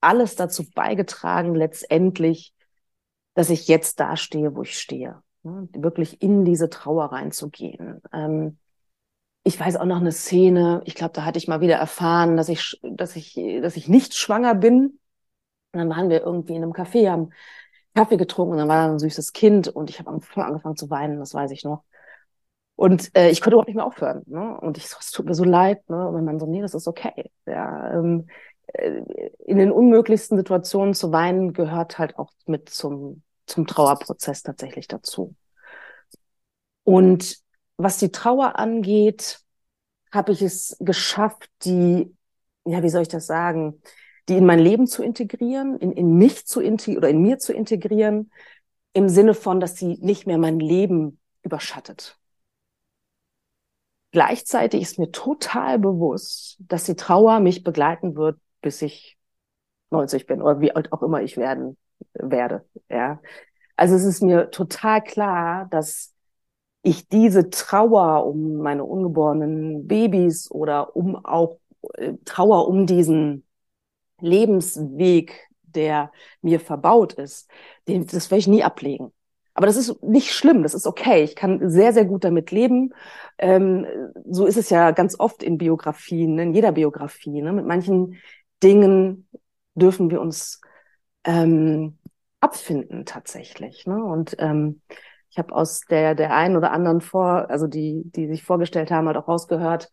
alles dazu beigetragen, letztendlich, dass ich jetzt da stehe, wo ich stehe. Ne? Wirklich in diese Trauer reinzugehen. Ähm, ich weiß auch noch eine Szene, ich glaube, da hatte ich mal wieder erfahren, dass ich, dass ich, dass ich nicht schwanger bin. Und dann waren wir irgendwie in einem Café, haben Kaffee getrunken und dann war da ein süßes Kind und ich habe angefangen zu weinen, das weiß ich noch. Und äh, ich konnte überhaupt nicht mehr aufhören. Ne? Und ich so, es tut mir so leid. Ne? Und mein Mann so, nee, das ist okay. Ja, ähm, äh, in den unmöglichsten Situationen zu weinen gehört halt auch mit zum, zum Trauerprozess tatsächlich dazu. Und was die Trauer angeht, habe ich es geschafft, die, ja, wie soll ich das sagen, die in mein Leben zu integrieren, in, in mich zu integrieren oder in mir zu integrieren, im Sinne von, dass sie nicht mehr mein Leben überschattet. Gleichzeitig ist mir total bewusst, dass die Trauer mich begleiten wird, bis ich 90 bin oder wie alt auch immer ich werden werde. Ja, also es ist mir total klar, dass ich diese Trauer um meine ungeborenen Babys oder um auch äh, Trauer um diesen Lebensweg, der mir verbaut ist, den, das werde ich nie ablegen. Aber das ist nicht schlimm, das ist okay. Ich kann sehr, sehr gut damit leben. Ähm, so ist es ja ganz oft in Biografien, in jeder Biografie. Ne? Mit manchen Dingen dürfen wir uns ähm, abfinden tatsächlich. Ne? Und ähm, ich habe aus der der einen oder anderen vor, also die die sich vorgestellt haben, halt auch rausgehört,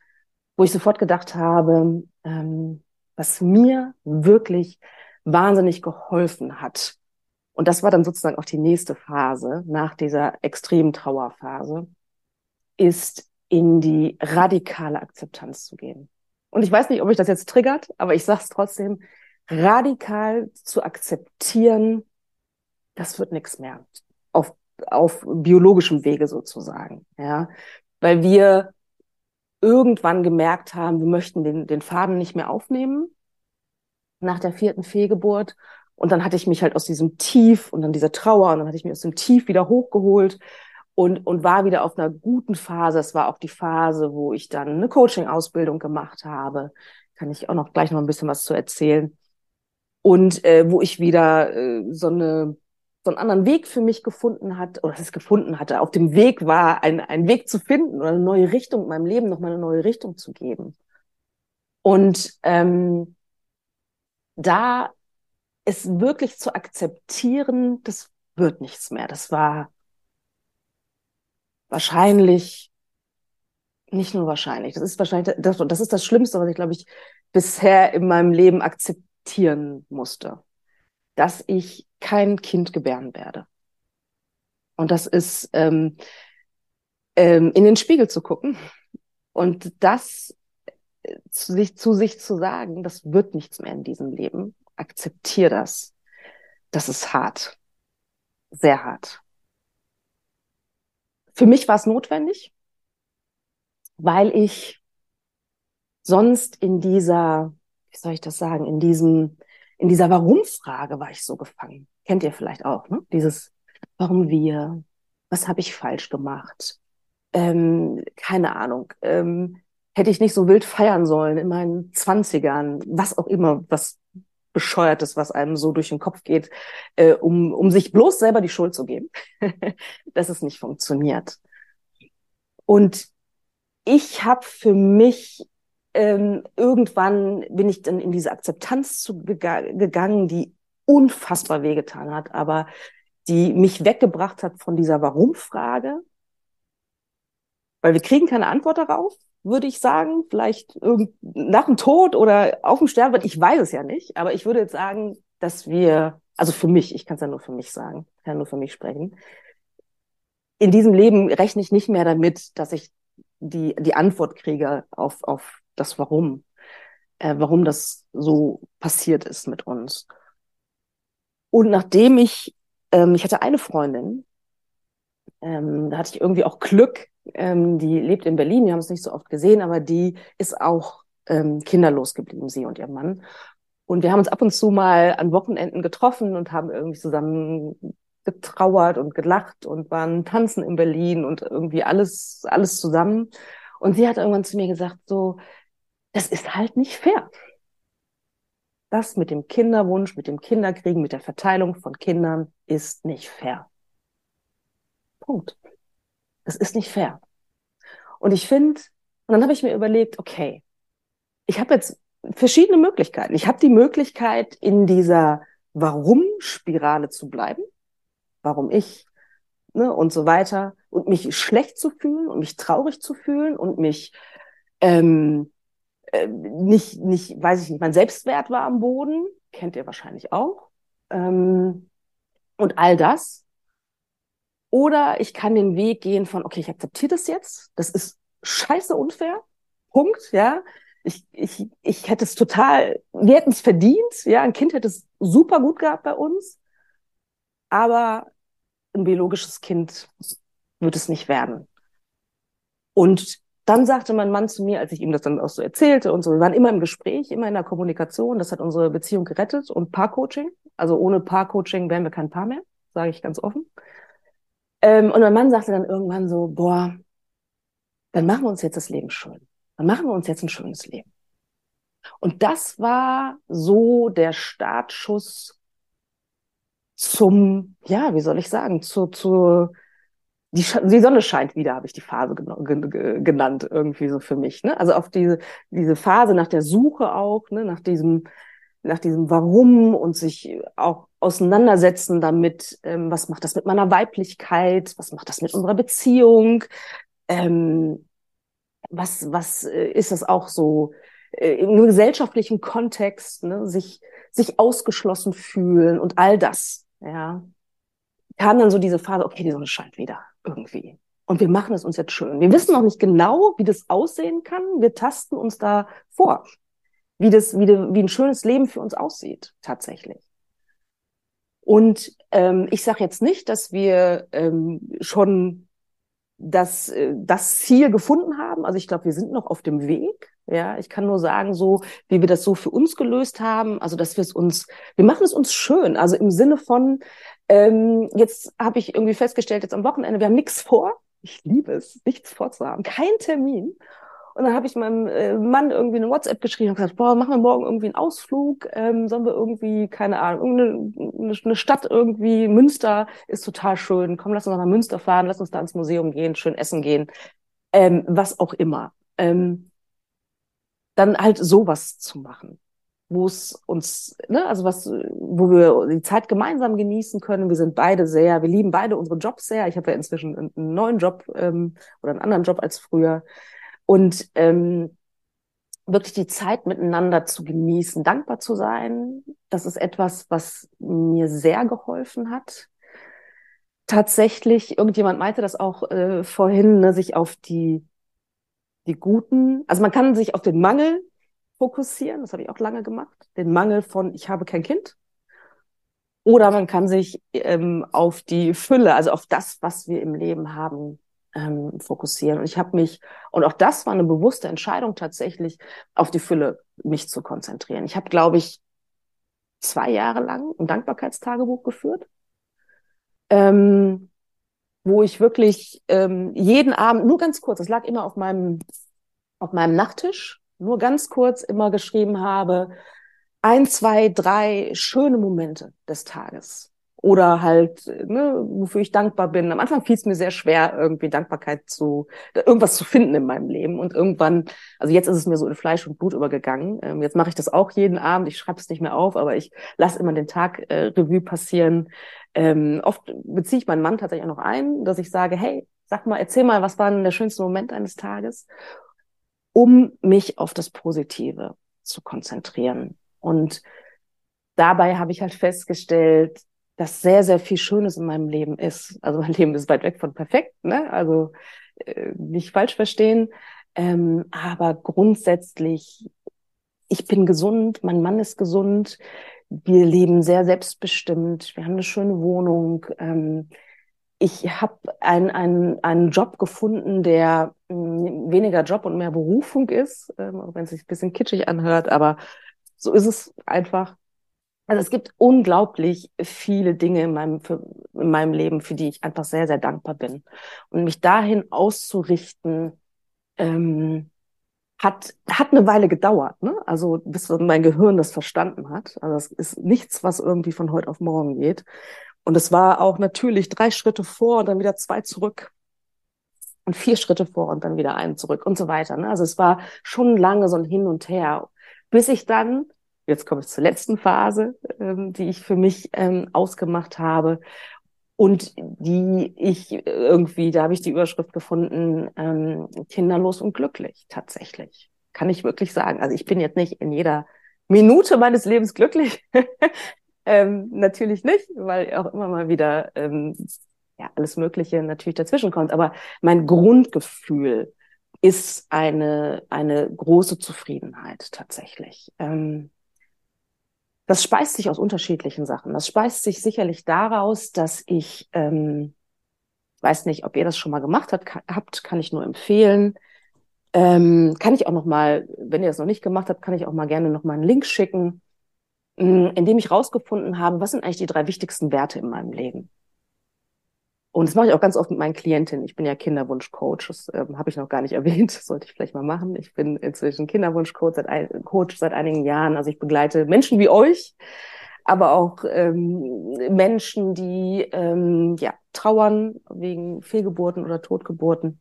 wo ich sofort gedacht habe, ähm, was mir wirklich wahnsinnig geholfen hat. Und das war dann sozusagen auch die nächste Phase nach dieser extremen Trauerphase, ist in die radikale Akzeptanz zu gehen. Und ich weiß nicht, ob ich das jetzt triggert, aber ich sage es trotzdem, radikal zu akzeptieren, das wird nichts mehr. Auf auf biologischem Wege sozusagen, ja, weil wir irgendwann gemerkt haben, wir möchten den, den Faden nicht mehr aufnehmen nach der vierten Fehlgeburt. Und dann hatte ich mich halt aus diesem Tief und dann dieser Trauer und dann hatte ich mich aus dem Tief wieder hochgeholt und, und war wieder auf einer guten Phase. Es war auch die Phase, wo ich dann eine Coaching-Ausbildung gemacht habe. Kann ich auch noch gleich noch ein bisschen was zu erzählen. Und äh, wo ich wieder äh, so eine so einen anderen Weg für mich gefunden hat, oder es gefunden hatte, auf dem Weg war, ein, einen Weg zu finden oder eine neue Richtung, meinem Leben nochmal eine neue Richtung zu geben. Und ähm, da es wirklich zu akzeptieren, das wird nichts mehr. Das war wahrscheinlich, nicht nur wahrscheinlich, das ist wahrscheinlich, das, das ist das Schlimmste, was ich, glaube ich, bisher in meinem Leben akzeptieren musste dass ich kein Kind gebären werde. Und das ist ähm, ähm, in den Spiegel zu gucken und das äh, zu sich, zu sich zu sagen, das wird nichts mehr in diesem Leben. Akzeptier das. Das ist hart. Sehr hart. Für mich war es notwendig, weil ich sonst in dieser, wie soll ich das sagen, in diesem in dieser Warum-Frage war ich so gefangen. Kennt ihr vielleicht auch, ne? Dieses Warum wir? Was habe ich falsch gemacht? Ähm, keine Ahnung. Ähm, hätte ich nicht so wild feiern sollen in meinen Zwanzigern, was auch immer, was bescheuertes, was einem so durch den Kopf geht, äh, um, um sich bloß selber die Schuld zu geben, dass es nicht funktioniert. Und ich habe für mich ähm, irgendwann bin ich dann in diese Akzeptanz zu, gegangen, die unfassbar wehgetan hat, aber die mich weggebracht hat von dieser Warum-Frage, weil wir kriegen keine Antwort darauf. würde ich sagen. Vielleicht nach dem Tod oder auf dem Sterbebett. Ich weiß es ja nicht. Aber ich würde jetzt sagen, dass wir, also für mich, ich kann es ja nur für mich sagen, kann nur für mich sprechen. In diesem Leben rechne ich nicht mehr damit, dass ich die, die Antwort kriege auf, auf das Warum. Äh, warum das so passiert ist mit uns. Und nachdem ich, ähm, ich hatte eine Freundin, ähm, da hatte ich irgendwie auch Glück, ähm, die lebt in Berlin, wir haben es nicht so oft gesehen, aber die ist auch ähm, kinderlos geblieben, sie und ihr Mann. Und wir haben uns ab und zu mal an Wochenenden getroffen und haben irgendwie zusammen getrauert und gelacht und waren tanzen in Berlin und irgendwie alles, alles zusammen. Und sie hat irgendwann zu mir gesagt, so, das ist halt nicht fair. Das mit dem Kinderwunsch, mit dem Kinderkriegen, mit der Verteilung von Kindern ist nicht fair. Punkt. Das ist nicht fair. Und ich finde, und dann habe ich mir überlegt, okay, ich habe jetzt verschiedene Möglichkeiten. Ich habe die Möglichkeit, in dieser Warum-Spirale zu bleiben. Warum ich, ne, und so weiter. Und mich schlecht zu fühlen und mich traurig zu fühlen und mich ähm, äh, nicht, nicht, weiß ich nicht, mein Selbstwert war am Boden, kennt ihr wahrscheinlich auch. Ähm, und all das. Oder ich kann den Weg gehen von, okay, ich akzeptiere das jetzt, das ist scheiße unfair, Punkt, ja. Ich, ich, ich hätte es total, wir hätten es verdient, ja, ein Kind hätte es super gut gehabt bei uns, aber ein biologisches Kind wird es nicht werden. Und dann sagte mein Mann zu mir, als ich ihm das dann auch so erzählte und so, wir waren immer im Gespräch, immer in der Kommunikation, das hat unsere Beziehung gerettet und Paarcoaching. Also ohne Paarcoaching wären wir kein Paar mehr, sage ich ganz offen. Ähm, und mein Mann sagte dann irgendwann so, boah, dann machen wir uns jetzt das Leben schön. Dann machen wir uns jetzt ein schönes Leben. Und das war so der Startschuss zum, ja, wie soll ich sagen, zu, zu die, die Sonne scheint wieder, habe ich die Phase genannt, irgendwie so für mich. Ne? Also auf diese, diese Phase nach der Suche auch, ne? nach diesem, nach diesem Warum und sich auch auseinandersetzen damit, ähm, was macht das mit meiner Weiblichkeit, was macht das mit unserer Beziehung, ähm, was, was äh, ist das auch so äh, im gesellschaftlichen Kontext, ne? sich, sich ausgeschlossen fühlen und all das, ja, kam dann so diese Phase, okay, die Sonne scheint wieder irgendwie. Und wir machen es uns jetzt schön. Wir wissen noch nicht genau, wie das aussehen kann. Wir tasten uns da vor, wie das, wie, de, wie ein schönes Leben für uns aussieht, tatsächlich. Und ähm, ich sage jetzt nicht, dass wir ähm, schon das, äh, das Ziel gefunden haben. Also ich glaube, wir sind noch auf dem Weg. Ja, ich kann nur sagen, so wie wir das so für uns gelöst haben, also dass wir es uns, wir machen es uns schön. Also im Sinne von, ähm, jetzt habe ich irgendwie festgestellt, jetzt am Wochenende, wir haben nichts vor. Ich liebe es, nichts vorzuhaben, kein Termin. Und dann habe ich meinem äh, Mann irgendwie eine WhatsApp geschrieben und gesagt, boah, machen wir morgen irgendwie einen Ausflug, ähm, sollen wir irgendwie, keine Ahnung, irgendeine eine Stadt irgendwie, Münster ist total schön, komm, lass uns nach Münster fahren, lass uns da ins Museum gehen, schön essen gehen, ähm, was auch immer. Ähm, dann halt sowas zu machen wo es uns, ne, also was, wo wir die Zeit gemeinsam genießen können. Wir sind beide sehr, wir lieben beide unsere Jobs sehr. Ich habe ja inzwischen einen, neuen Job ähm, oder einen anderen Job als früher. Und ähm, wirklich die Zeit miteinander zu genießen, dankbar zu sein, das ist etwas, was mir sehr geholfen hat. Tatsächlich, irgendjemand meinte das auch äh, vorhin, ne, sich auf die die guten, also man kann sich auf den Mangel fokussieren, das habe ich auch lange gemacht, den Mangel von ich habe kein Kind. Oder man kann sich ähm, auf die Fülle, also auf das, was wir im Leben haben, ähm, fokussieren. Und ich habe mich, und auch das war eine bewusste Entscheidung tatsächlich, auf die Fülle mich zu konzentrieren. Ich habe, glaube ich, zwei Jahre lang ein Dankbarkeitstagebuch geführt, ähm, wo ich wirklich ähm, jeden Abend, nur ganz kurz, das lag immer auf meinem, auf meinem Nachttisch, nur ganz kurz immer geschrieben habe, ein, zwei, drei schöne Momente des Tages. Oder halt, ne, wofür ich dankbar bin. Am Anfang fiel es mir sehr schwer, irgendwie Dankbarkeit zu, irgendwas zu finden in meinem Leben. Und irgendwann, also jetzt ist es mir so in Fleisch und Blut übergegangen. Ähm, jetzt mache ich das auch jeden Abend. Ich schreibe es nicht mehr auf, aber ich lasse immer den Tag äh, Revue passieren. Ähm, oft beziehe ich meinen Mann tatsächlich auch noch ein, dass ich sage, hey, sag mal, erzähl mal, was war denn der schönste Moment eines Tages? Um mich auf das Positive zu konzentrieren. Und dabei habe ich halt festgestellt, dass sehr, sehr viel Schönes in meinem Leben ist. Also mein Leben ist weit weg von perfekt, ne? Also äh, nicht falsch verstehen. Ähm, aber grundsätzlich, ich bin gesund, mein Mann ist gesund, wir leben sehr selbstbestimmt, wir haben eine schöne Wohnung. Ähm, ich habe einen, einen, einen Job gefunden, der weniger Job und mehr Berufung ist, ähm, auch wenn es sich ein bisschen kitschig anhört, aber so ist es einfach. Also es gibt unglaublich viele Dinge in meinem, für, in meinem Leben, für die ich einfach sehr, sehr dankbar bin. Und mich dahin auszurichten, ähm, hat, hat eine Weile gedauert, ne? Also bis mein Gehirn das verstanden hat. Also es ist nichts, was irgendwie von heute auf morgen geht. Und es war auch natürlich drei Schritte vor und dann wieder zwei zurück und vier Schritte vor und dann wieder einen zurück und so weiter. Ne? Also es war schon lange so ein Hin und Her, bis ich dann, jetzt komme ich zur letzten Phase, ähm, die ich für mich ähm, ausgemacht habe und die ich irgendwie, da habe ich die Überschrift gefunden, ähm, kinderlos und glücklich tatsächlich. Kann ich wirklich sagen. Also ich bin jetzt nicht in jeder Minute meines Lebens glücklich. ähm, natürlich nicht, weil auch immer mal wieder ähm, ja, alles Mögliche natürlich dazwischen kommt. Aber mein Grundgefühl ist eine, eine große Zufriedenheit tatsächlich. Ähm, das speist sich aus unterschiedlichen Sachen. Das speist sich sicherlich daraus, dass ich, ähm, weiß nicht, ob ihr das schon mal gemacht habt, habt kann ich nur empfehlen. Ähm, kann ich auch noch mal, wenn ihr das noch nicht gemacht habt, kann ich auch mal gerne noch mal einen Link schicken, in dem ich rausgefunden habe, was sind eigentlich die drei wichtigsten Werte in meinem Leben. Und das mache ich auch ganz oft mit meinen Klientinnen. Ich bin ja Kinderwunschcoach, das ähm, habe ich noch gar nicht erwähnt, das sollte ich vielleicht mal machen. Ich bin inzwischen Kinderwunschcoach seit, ein, Coach seit einigen Jahren. Also ich begleite Menschen wie euch, aber auch ähm, Menschen, die ähm, ja, trauern wegen Fehlgeburten oder Totgeburten.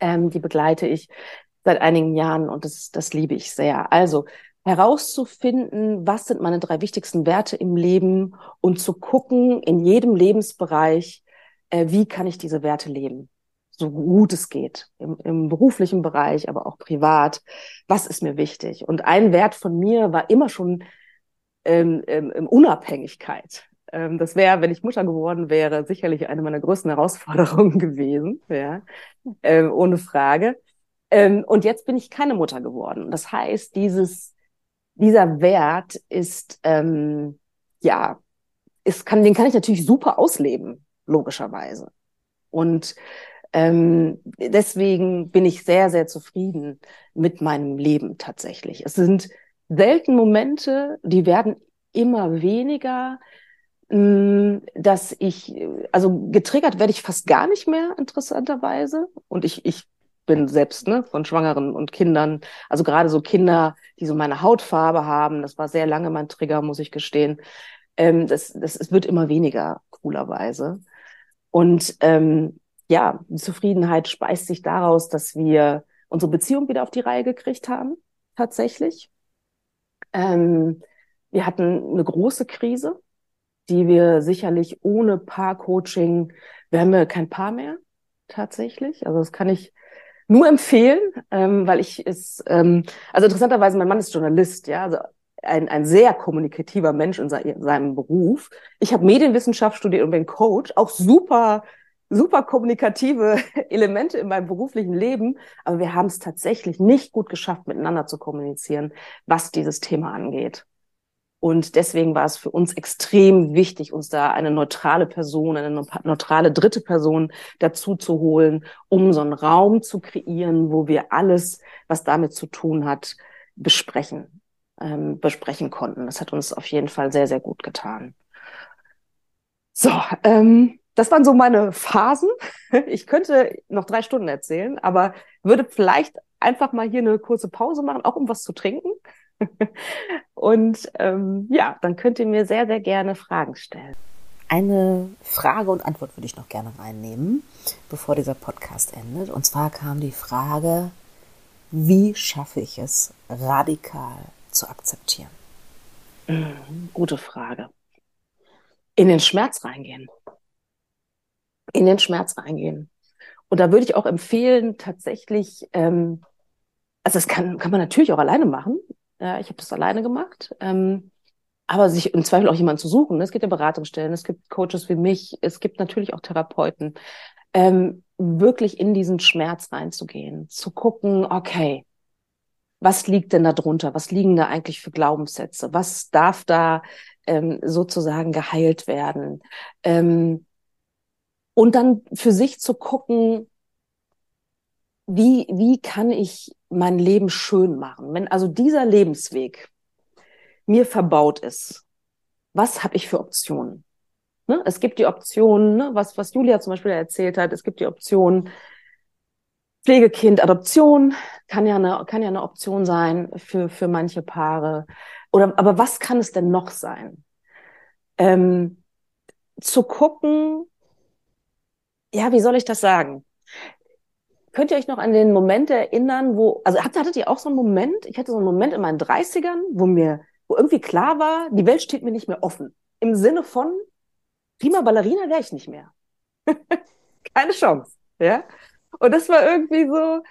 Ähm, die begleite ich seit einigen Jahren und das, das liebe ich sehr. Also herauszufinden, was sind meine drei wichtigsten Werte im Leben und zu gucken in jedem Lebensbereich, äh, wie kann ich diese Werte leben, so gut es geht, im, im beruflichen Bereich, aber auch privat. Was ist mir wichtig? Und ein Wert von mir war immer schon ähm, ähm, Unabhängigkeit. Ähm, das wäre, wenn ich Mutter geworden wäre, sicherlich eine meiner größten Herausforderungen gewesen, ja, ähm, ohne Frage. Ähm, und jetzt bin ich keine Mutter geworden. Das heißt, dieses, dieser Wert ist, ähm, ja, ist, kann, den kann ich natürlich super ausleben logischerweise. Und ähm, deswegen bin ich sehr, sehr zufrieden mit meinem Leben tatsächlich. Es sind selten Momente, die werden immer weniger, mh, mm, dass ich, also getriggert werde ich fast gar nicht mehr, interessanterweise. Und ich, ich bin selbst ne, von Schwangeren und Kindern, also gerade so Kinder, die so meine Hautfarbe haben, das war sehr lange mein Trigger, muss ich gestehen. Ähm, das, das, es wird immer weniger, coolerweise. Und ähm, ja, Zufriedenheit speist sich daraus, dass wir unsere Beziehung wieder auf die Reihe gekriegt haben, tatsächlich. Ähm, wir hatten eine große Krise, die wir sicherlich ohne Paar-Coaching, wir haben ja kein Paar mehr, tatsächlich. Also das kann ich nur empfehlen, ähm, weil ich es, ähm, also interessanterweise, mein Mann ist Journalist, ja, also ein, ein sehr kommunikativer Mensch in, se seinem Beruf. Ich habe Medienwissenschaft studiert und bin Coach, auch super super kommunikative Elemente in meinem beruflichen Leben, aber wir haben es tatsächlich nicht gut geschafft, miteinander zu kommunizieren, was dieses Thema angeht. Und deswegen war es für uns extrem wichtig, uns da eine neutrale Person, eine neutrale dritte Person dazu zu holen, um so einen Raum zu kreieren, wo wir alles, was damit zu tun hat, besprechen ähm, besprechen konnten. Das hat uns auf jeden Fall sehr, sehr gut getan. So, ähm, das waren so meine Phasen. Ich könnte noch drei Stunden erzählen, aber würde vielleicht einfach mal hier eine kurze Pause machen, auch um was zu trinken. Und ähm, ja, dann könnt ihr mir sehr, sehr gerne Fragen stellen. Eine Frage und Antwort würde ich noch gerne reinnehmen, bevor dieser Podcast endet. Und zwar kam die Frage, wie schaffe ich es, radikal zu akzeptieren? Gute Frage. In den Schmerz reingehen. In den Schmerz reingehen. Und da würde ich auch empfehlen, tatsächlich ähm, also das kann, kann man natürlich auch alleine machen. Ja, ich habe das alleine gemacht. Ähm, aber sich im Zweifel auch jemanden zu suchen. Es gibt ja Beratungsstellen, es gibt Coaches wie mich, es gibt natürlich auch Therapeuten. Ähm, wirklich in diesen Schmerz reinzugehen, zu gucken, okay, was liegt denn da drunter? Was liegen da eigentlich für Glaubenssätze? Was darf da ähm, sozusagen geheilt werden? Ähm, und dann für sich zu gucken, wie, wie kann ich mein Leben schön machen? Wenn also dieser Lebensweg mir verbaut ist, was habe ich für Optionen? Ne? Es gibt die Option, ne, was, was Julia zum Beispiel erzählt hat, es gibt die Option Pflegekind, Adoption kann ja eine, kann ja eine Option sein für, für manche Paare. Oder, aber was kann es denn noch sein? Ähm, zu gucken, ja, wie soll ich das sagen? Könnt ihr euch noch an den Moment erinnern, wo, also hattet, hattet ihr auch so einen Moment? Ich hatte so einen Moment in meinen 30ern, wo mir, wo irgendwie klar war, die Welt steht mir nicht mehr offen. Im Sinne von, prima Ballerina wäre ich nicht mehr. Keine Chance, ja? Und das war irgendwie so,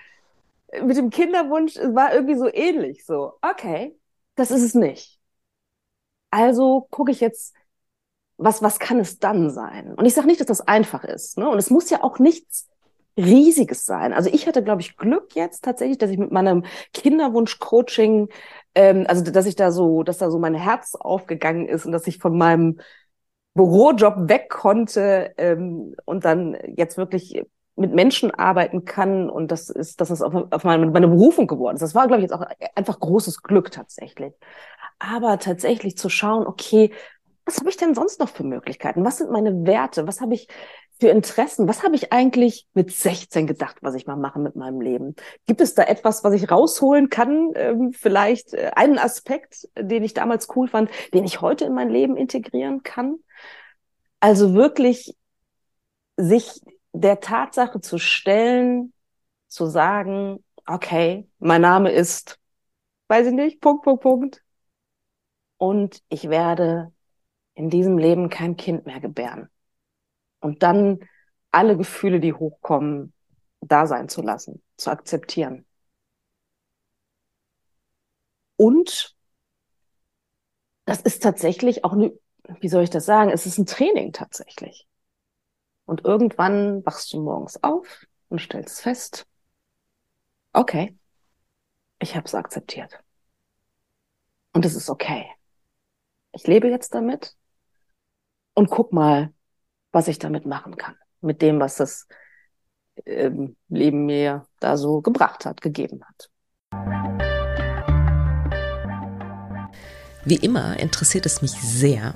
mit dem Kinderwunsch, war irgendwie so ähnlich, so, okay, das ist es nicht. Also gucke ich jetzt, was, was kann es dann sein? Und ich sage nicht, dass das einfach ist. Ne? Und es muss ja auch nichts Riesiges sein. Also ich hatte, glaube ich, Glück jetzt tatsächlich, dass ich mit meinem Kinderwunsch-Coaching, ähm, also dass ich da so, dass da so mein Herz aufgegangen ist und dass ich von meinem Bürojob weg konnte ähm, und dann jetzt wirklich mit Menschen arbeiten kann und das ist, das auf, auf meine, meine Berufung geworden ist. Das war, glaube ich, jetzt auch einfach großes Glück tatsächlich. Aber tatsächlich zu schauen, okay, was habe ich denn sonst noch für Möglichkeiten? Was sind meine Werte? Was habe ich für Interessen? Was habe ich eigentlich mit 16 gedacht, was ich mal mache mit meinem Leben? Gibt es da etwas, was ich rausholen kann? Ähm, vielleicht äh, einen Aspekt, den ich damals cool fand, den ich heute in mein Leben integrieren kann? Also wirklich sich der Tatsache zu stellen, zu sagen, okay, mein Name ist, weiß ich nicht, Punkt, Punkt, Punkt. Und ich werde in diesem Leben kein Kind mehr gebären. Und dann alle Gefühle, die hochkommen, da sein zu lassen, zu akzeptieren. Und das ist tatsächlich auch eine, wie soll ich das sagen? Es ist ein Training tatsächlich. Und irgendwann wachst du morgens auf und stellst fest, okay, ich habe es akzeptiert. Und es ist okay. Ich lebe jetzt damit und guck mal, was ich damit machen kann. Mit dem, was das ähm, Leben mir da so gebracht hat, gegeben hat. Wie immer interessiert es mich sehr,